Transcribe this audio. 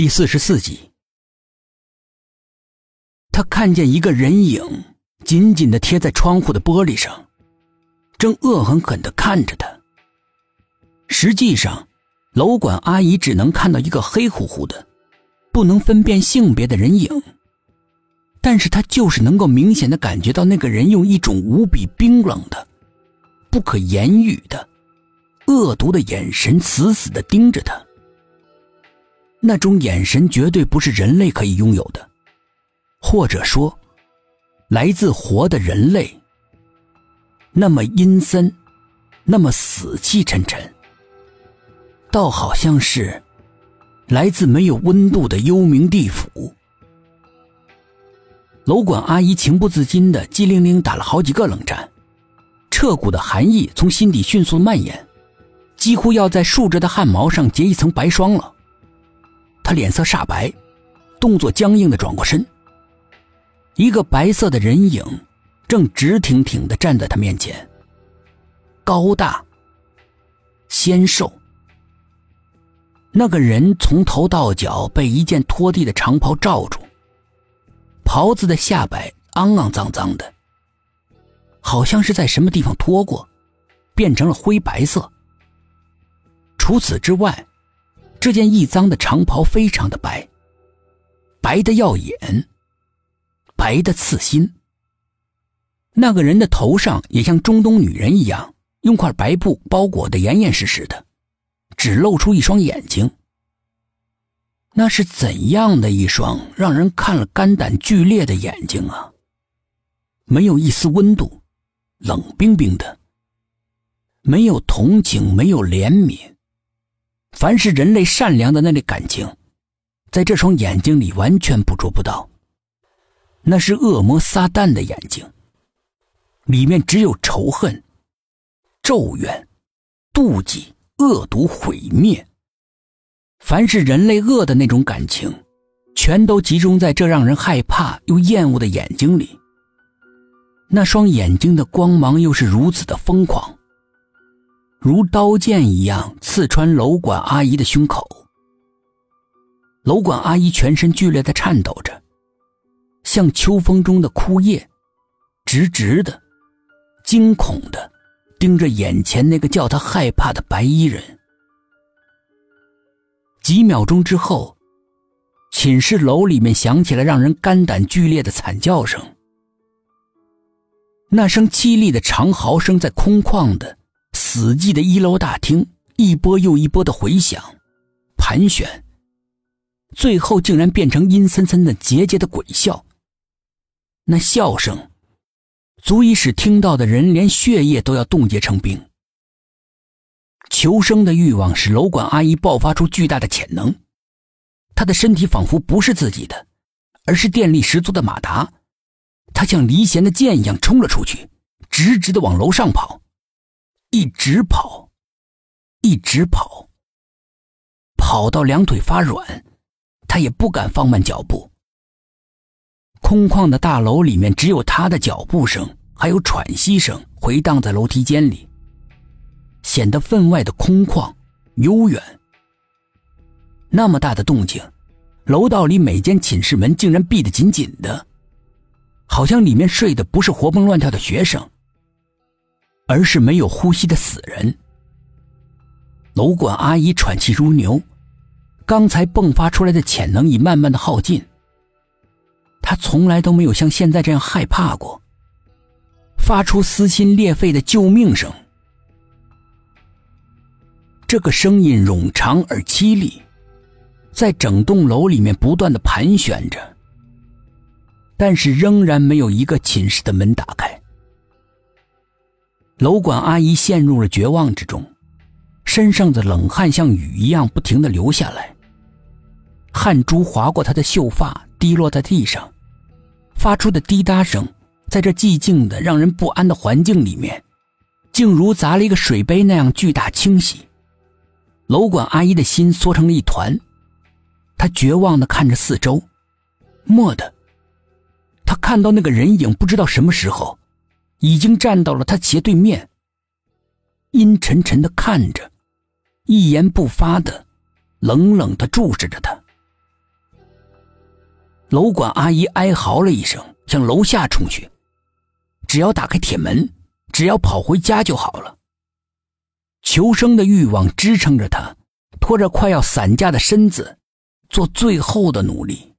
第四十四集，他看见一个人影紧紧的贴在窗户的玻璃上，正恶狠狠的看着他。实际上，楼管阿姨只能看到一个黑乎乎的、不能分辨性别的人影，但是她就是能够明显的感觉到那个人用一种无比冰冷的、不可言喻的、恶毒的眼神死死的盯着他。那种眼神绝对不是人类可以拥有的，或者说，来自活的人类。那么阴森，那么死气沉沉，倒好像是来自没有温度的幽冥地府。楼管阿姨情不自禁的机灵灵打了好几个冷战，彻骨的寒意从心底迅速蔓延，几乎要在竖着的汗毛上结一层白霜了。他脸色煞白，动作僵硬的转过身。一个白色的人影正直挺挺的站在他面前，高大、纤瘦。那个人从头到脚被一件拖地的长袍罩住，袍子的下摆肮肮脏脏的，好像是在什么地方拖过，变成了灰白色。除此之外。这件易脏的长袍非常的白，白的耀眼，白的刺心。那个人的头上也像中东女人一样，用块白布包裹的严严实实的，只露出一双眼睛。那是怎样的一双让人看了肝胆俱裂的眼睛啊！没有一丝温度，冷冰冰的，没有同情，没有怜悯。凡是人类善良的那类感情，在这双眼睛里完全捕捉不到。那是恶魔撒旦的眼睛，里面只有仇恨、咒怨、妒忌、恶毒、毁灭。凡是人类恶的那种感情，全都集中在这让人害怕又厌恶的眼睛里。那双眼睛的光芒又是如此的疯狂。如刀剑一样刺穿楼管阿姨的胸口，楼管阿姨全身剧烈的颤抖着，像秋风中的枯叶，直直的、惊恐的盯着眼前那个叫她害怕的白衣人。几秒钟之后，寝室楼里面响起了让人肝胆俱裂的惨叫声，那声凄厉的长嚎声在空旷的。死寂的一楼大厅，一波又一波的回响、盘旋，最后竟然变成阴森森的、桀桀的鬼笑。那笑声，足以使听到的人连血液都要冻结成冰。求生的欲望使楼管阿姨爆发出巨大的潜能，她的身体仿佛不是自己的，而是电力十足的马达。她像离弦的箭一样冲了出去，直直的往楼上跑。一直跑，一直跑，跑到两腿发软，他也不敢放慢脚步。空旷的大楼里面，只有他的脚步声，还有喘息声回荡在楼梯间里，显得分外的空旷悠远。那么大的动静，楼道里每间寝室门竟然闭得紧紧的，好像里面睡的不是活蹦乱跳的学生。而是没有呼吸的死人。楼管阿姨喘气如牛，刚才迸发出来的潜能已慢慢的耗尽。她从来都没有像现在这样害怕过，发出撕心裂肺的救命声。这个声音冗长而凄厉，在整栋楼里面不断的盘旋着，但是仍然没有一个寝室的门打开。楼管阿姨陷入了绝望之中，身上的冷汗像雨一样不停的流下来，汗珠划过她的秀发，滴落在地上，发出的滴答声，在这寂静的让人不安的环境里面，竟如砸了一个水杯那样巨大清晰。楼管阿姨的心缩成了一团，她绝望的看着四周，蓦地，她看到那个人影，不知道什么时候。已经站到了他斜对面，阴沉沉的看着，一言不发的，冷冷的注视着他。楼管阿姨哀嚎了一声，向楼下冲去。只要打开铁门，只要跑回家就好了。求生的欲望支撑着他，拖着快要散架的身子，做最后的努力。